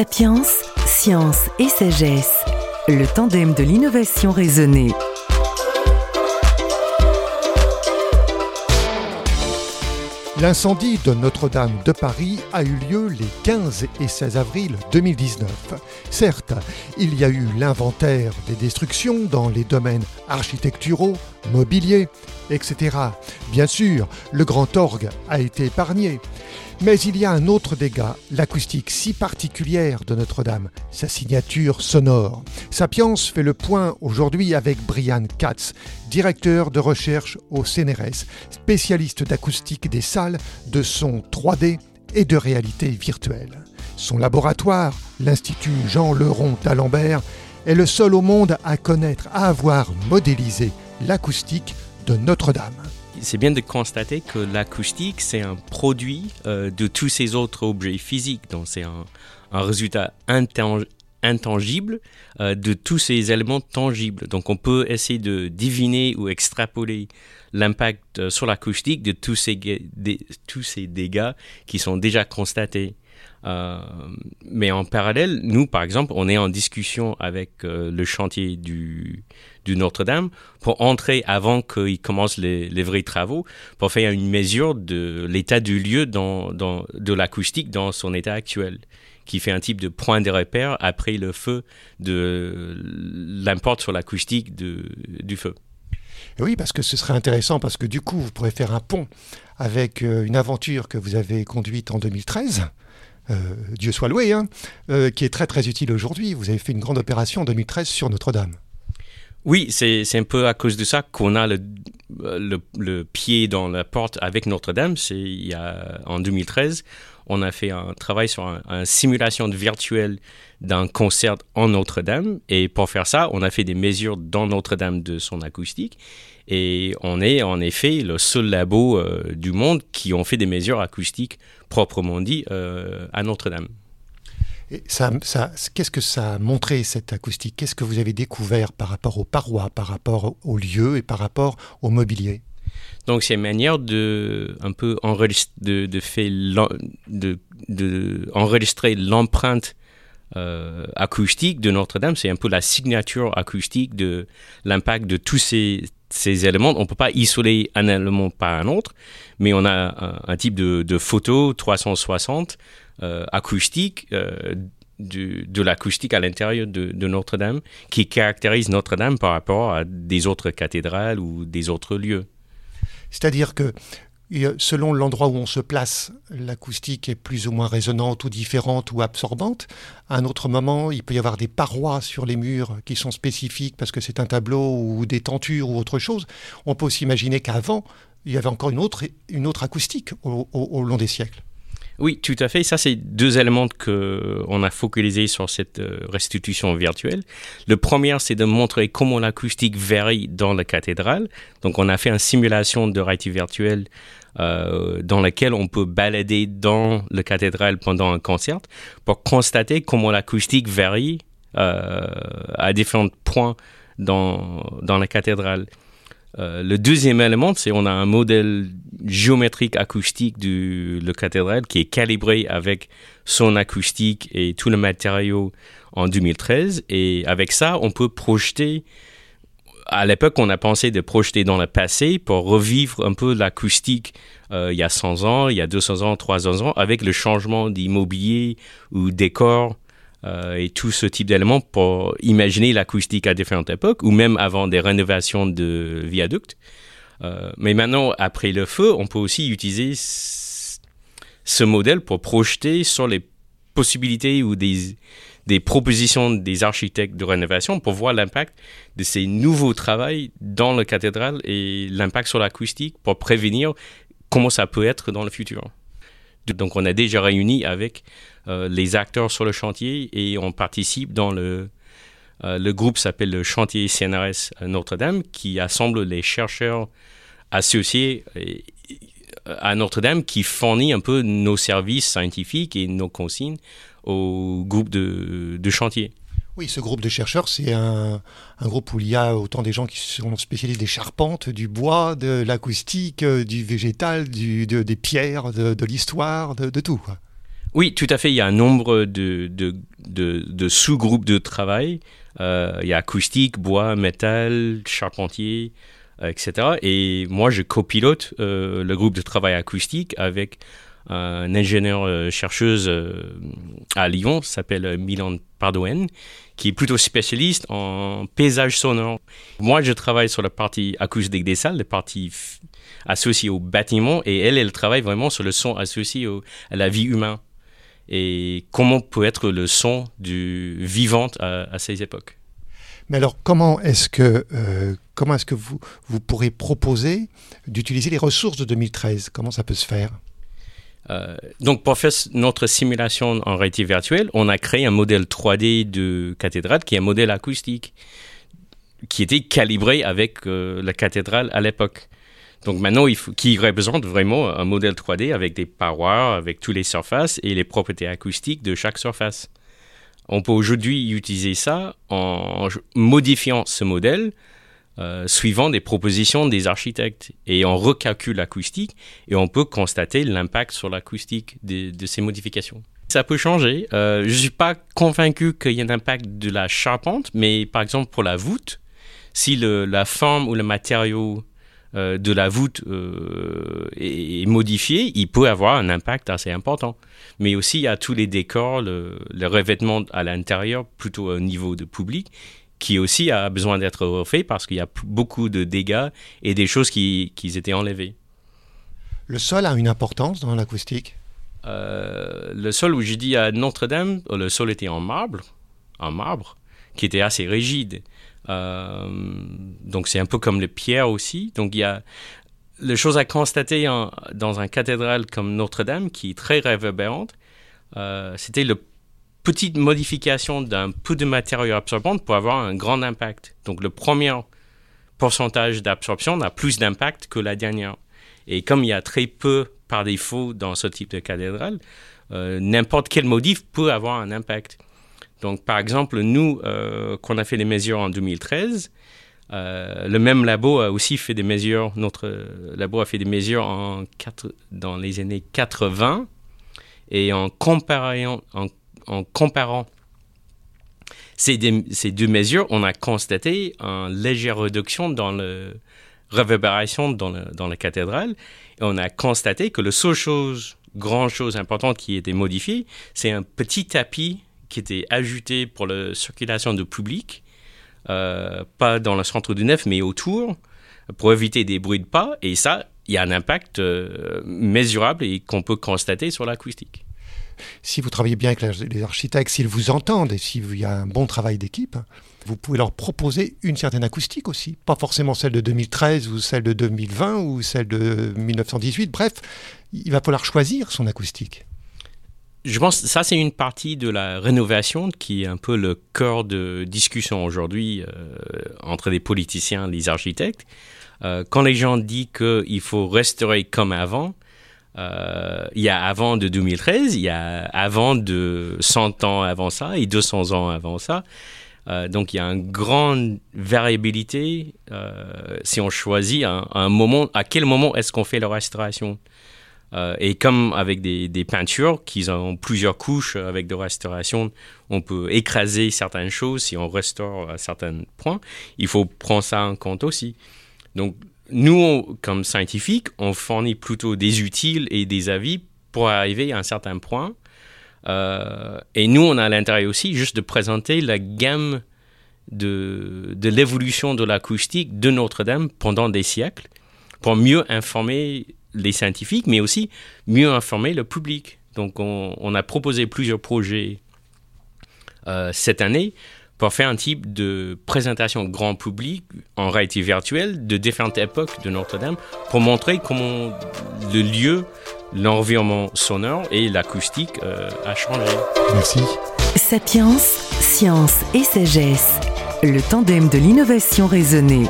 Sapiens, science et sagesse, le tandem de l'innovation raisonnée. L'incendie de Notre-Dame de Paris a eu lieu les 15 et 16 avril 2019. Certes, il y a eu l'inventaire des destructions dans les domaines architecturaux, mobiliers, etc. Bien sûr, le grand orgue a été épargné. Mais il y a un autre dégât, l'acoustique si particulière de Notre-Dame, sa signature sonore. Sapiens fait le point aujourd'hui avec Brian Katz, directeur de recherche au CNRS, spécialiste d'acoustique des salles, de son 3D et de réalité virtuelle. Son laboratoire, l'Institut Jean Leron d'Alembert, est le seul au monde à connaître, à avoir modélisé l'acoustique de Notre-Dame c'est bien de constater que l'acoustique, c'est un produit euh, de tous ces autres objets physiques. Donc, c'est un, résultat intangible euh, de tous ces éléments tangibles. Donc, on peut essayer de deviner ou extrapoler l'impact euh, sur l'acoustique de tous ces, tous ces dégâts qui sont déjà constatés. mais en parallèle, nous, par exemple, on est en discussion avec le chantier du, du Notre-Dame pour entrer avant qu'ils commencent les, vrais travaux, pour faire une mesure de l'état du lieu dans, de l'acoustique dans son état actuel, qui fait un type de point de repère après le feu de l'impact sur l'acoustique du feu. oui, parce que ce serait intéressant, parce que du coup, vous pourrez faire un pont avec euh, une aventure que vous avez conduite en 2013. Euh, Dieu soit loué, hein, euh, qui est très très utile aujourd'hui. Vous avez fait une grande opération en 2013 sur Notre-Dame. Oui, c'est un peu à cause de ça qu'on a le, pied dans la porte avec Notre-Dame. En 2013, on a fait un travail sur une simulation virtuelle d'un concert en Notre-Dame. Et pour faire ça, on a fait des mesures dans Notre-Dame de son acoustique. Et on est en effet le seul labo euh, du monde qui ont fait des mesures acoustiques proprement dit euh, à Notre-Dame Qu'est-ce que ça a montré, cette acoustique? Qu'est-ce que vous avez découvert par rapport aux parois, par rapport aux lieux et par rapport au mobilier? Donc c'est une manière de un peu l'empreinte euh, acoustique de Notre-Dame. C'est un peu la signature acoustique de l'impact de tous ces, éléments. On ne peut pas isoler un élément par un autre, mais on a un, type de, photo 360 euh, acoustique euh, de l'acoustique à l'intérieur de, Notre-Dame qui caractérise Notre-Dame par rapport à des autres cathédrales ou des autres lieux. C'est-à-dire que selon l'endroit où on se place, l'acoustique est plus ou moins résonante ou différente ou absorbante. À un autre moment, il peut y avoir des parois sur les murs qui sont spécifiques parce que c'est un tableau ou des tentures ou autre chose. On peut aussi imaginer qu'avant, il y avait encore une autre, une autre acoustique au long des siècles. Oui, tout à fait. Ça, c'est deux éléments que on a focalisé sur cette euh, restitution virtuelle. Le premier, c'est de montrer comment l'acoustique varie dans la cathédrale. Donc, on a fait une simulation de réalité virtuelle euh, dans laquelle on peut balader dans la cathédrale pendant un concert pour constater comment l'acoustique varie euh, à différents points dans, dans la cathédrale. Euh, le deuxième élément, c'est on a un modèle géométrique acoustique de la cathédrale qui est calibré avec son acoustique et tout le matériau en 2013. Et avec ça, on peut projeter. À l'époque, on a pensé de projeter dans le passé pour revivre un peu l'acoustique euh, il y a 100 ans, il y a 200 ans, 300 ans, avec le changement d'immobilier ou décor euh, et tout ce type d'éléments pour imaginer l'acoustique à différentes époques ou même avant des rénovations de viaducs. Euh, mais maintenant, après le feu, on peut aussi utiliser ce modèle pour projeter sur les possibilités ou des, des propositions des architectes de rénovation pour voir l'impact de ces nouveaux travaux dans la cathédrale et l'impact sur l'acoustique pour prévenir comment ça peut être dans le futur. Donc on a déjà réuni avec euh, les acteurs sur le chantier et on participe dans le, euh, le groupe s'appelle le chantier CNRS Notre-Dame qui assemble les chercheurs associés à Notre-Dame qui fournit un peu nos services scientifiques et nos consignes au groupe de, de chantier. Oui, ce groupe de chercheurs, c'est un, groupe où il y a autant des gens qui sont spécialistes des charpentes, du bois, de l'acoustique, euh, du végétal, des pierres, de, l'histoire, de, tout. Oui, tout à fait. Il y a un nombre de, sous-groupes de travail. Euh, il y a acoustique, bois, métal, charpentier, euh, etc. Et moi, je copilote le groupe de travail acoustique avec un ingénieur chercheuse à Lyon, s'appelle Milan Pardoen, qui est plutôt spécialiste en paysage sonore. Moi, je travaille sur la partie acoustique des salles, la partie associée au bâtiment, et elle, elle travaille vraiment sur le son associé à la vie humaine et comment peut être le son du vivant à, ces époques. Mais alors, comment est-ce que, euh, comment est-ce que vous, vous pourrez proposer d'utiliser les ressources de 2013 Comment ça peut se faire? Euh, donc, pour faire notre simulation en réalité virtuelle, on a créé un modèle 3D de cathédrale qui est un modèle acoustique qui était calibré avec euh, la cathédrale à l'époque. Donc maintenant, il faut, qui représente vraiment un modèle 3D avec des parois, avec toutes les surfaces et les propriétés acoustiques de chaque surface. On peut aujourd'hui utiliser ça en modifiant ce modèle euh, suivant des propositions des architectes. Et on recalcule l'acoustique et on peut constater l'impact sur l'acoustique de, ces modifications. Ça peut changer. Euh, je ne suis pas convaincu qu'il y ait un impact de la charpente, mais par exemple pour la voûte, si la forme ou le matériau euh, de la voûte est, modifié, il peut avoir un impact assez important. Mais aussi, il y a tous les décors, le, le revêtement à l'intérieur, plutôt au niveau de public, qui aussi a besoin d'être refait parce qu'il y a beaucoup de dégâts et des choses qui, qui étaient enlevées. Le sol a une importance dans l'acoustique? Euh, Le sol où j'ai dit à Notre-Dame, le sol était en marbre, en marbre, qui était assez rigide. Euh, donc c'est un peu comme les pierres aussi. Donc il y a les choses à constater dans un cathédrale comme Notre-Dame, qui est très réverbérante. Euh, c'était le petite modification d'un peu de matériau absorbant pour avoir un grand impact. Donc le premier pourcentage d'absorption a plus d'impact que la dernière. Et comme il y a très peu par défaut dans ce type de cathédrale, euh, n'importe quel modif peut avoir un impact. Donc par exemple, nous, euh, qu'on a fait des mesures en 2013, euh, le même labo a aussi fait des mesures, notre labo a fait des mesures en dans les années 80, et en comparant, en en comparant ces, deux mesures, on a constaté une légère réduction dans la réverbération dans, la cathédrale. Et on a constaté que la seule chose, grande chose importante qui était modifiée, c'est un petit tapis qui était ajouté pour la circulation du public, euh, pas dans le centre du nef, mais autour, pour éviter des bruits de pas. Et ça, il y a un impact euh, mesurable et qu'on peut constater sur l'acoustique si vous travaillez bien avec les architectes, s'ils vous entendent et s'il y a un bon travail d'équipe, vous pouvez leur proposer une certaine acoustique aussi. Pas forcément celle de 2013 ou celle de 2020 ou celle de 1918. Bref, il va falloir choisir son acoustique. Je pense que ça, c'est une partie de la rénovation qui est un peu le cœur de discussion aujourd'hui euh, entre les politiciens et les architectes. Euh, quand les gens disent qu'il faut restaurer comme avant, euh, il y a avant de 2013, il y a avant de 100 ans avant ça et 200 ans avant ça. Euh, donc il y a une grande variabilité euh, si on choisit un, moment, à quel moment est-ce qu'on fait la restauration? et comme avec des, peintures qui ont plusieurs couches avec de restauration, on peut écraser certaines choses si on restaure à certains points. Il faut prendre ça en compte aussi. Donc nous, comme scientifiques, on fournit plutôt des utiles et des avis pour arriver à un certain point. Euh, et nous, on a l'intérêt aussi juste de présenter la gamme de, l'évolution de l'acoustique de Notre-Dame pendant des siècles pour mieux informer les scientifiques, mais aussi mieux informer le public. Donc, on, a proposé plusieurs projets euh, cette année pour faire un type de présentation grand public en réalité virtuelle de différentes époques de Notre-Dame pour montrer comment le lieu, l'environnement sonore et l'acoustique euh, a changé. Merci. Sapiens, science et sagesse, le tandem de l'innovation raisonnée.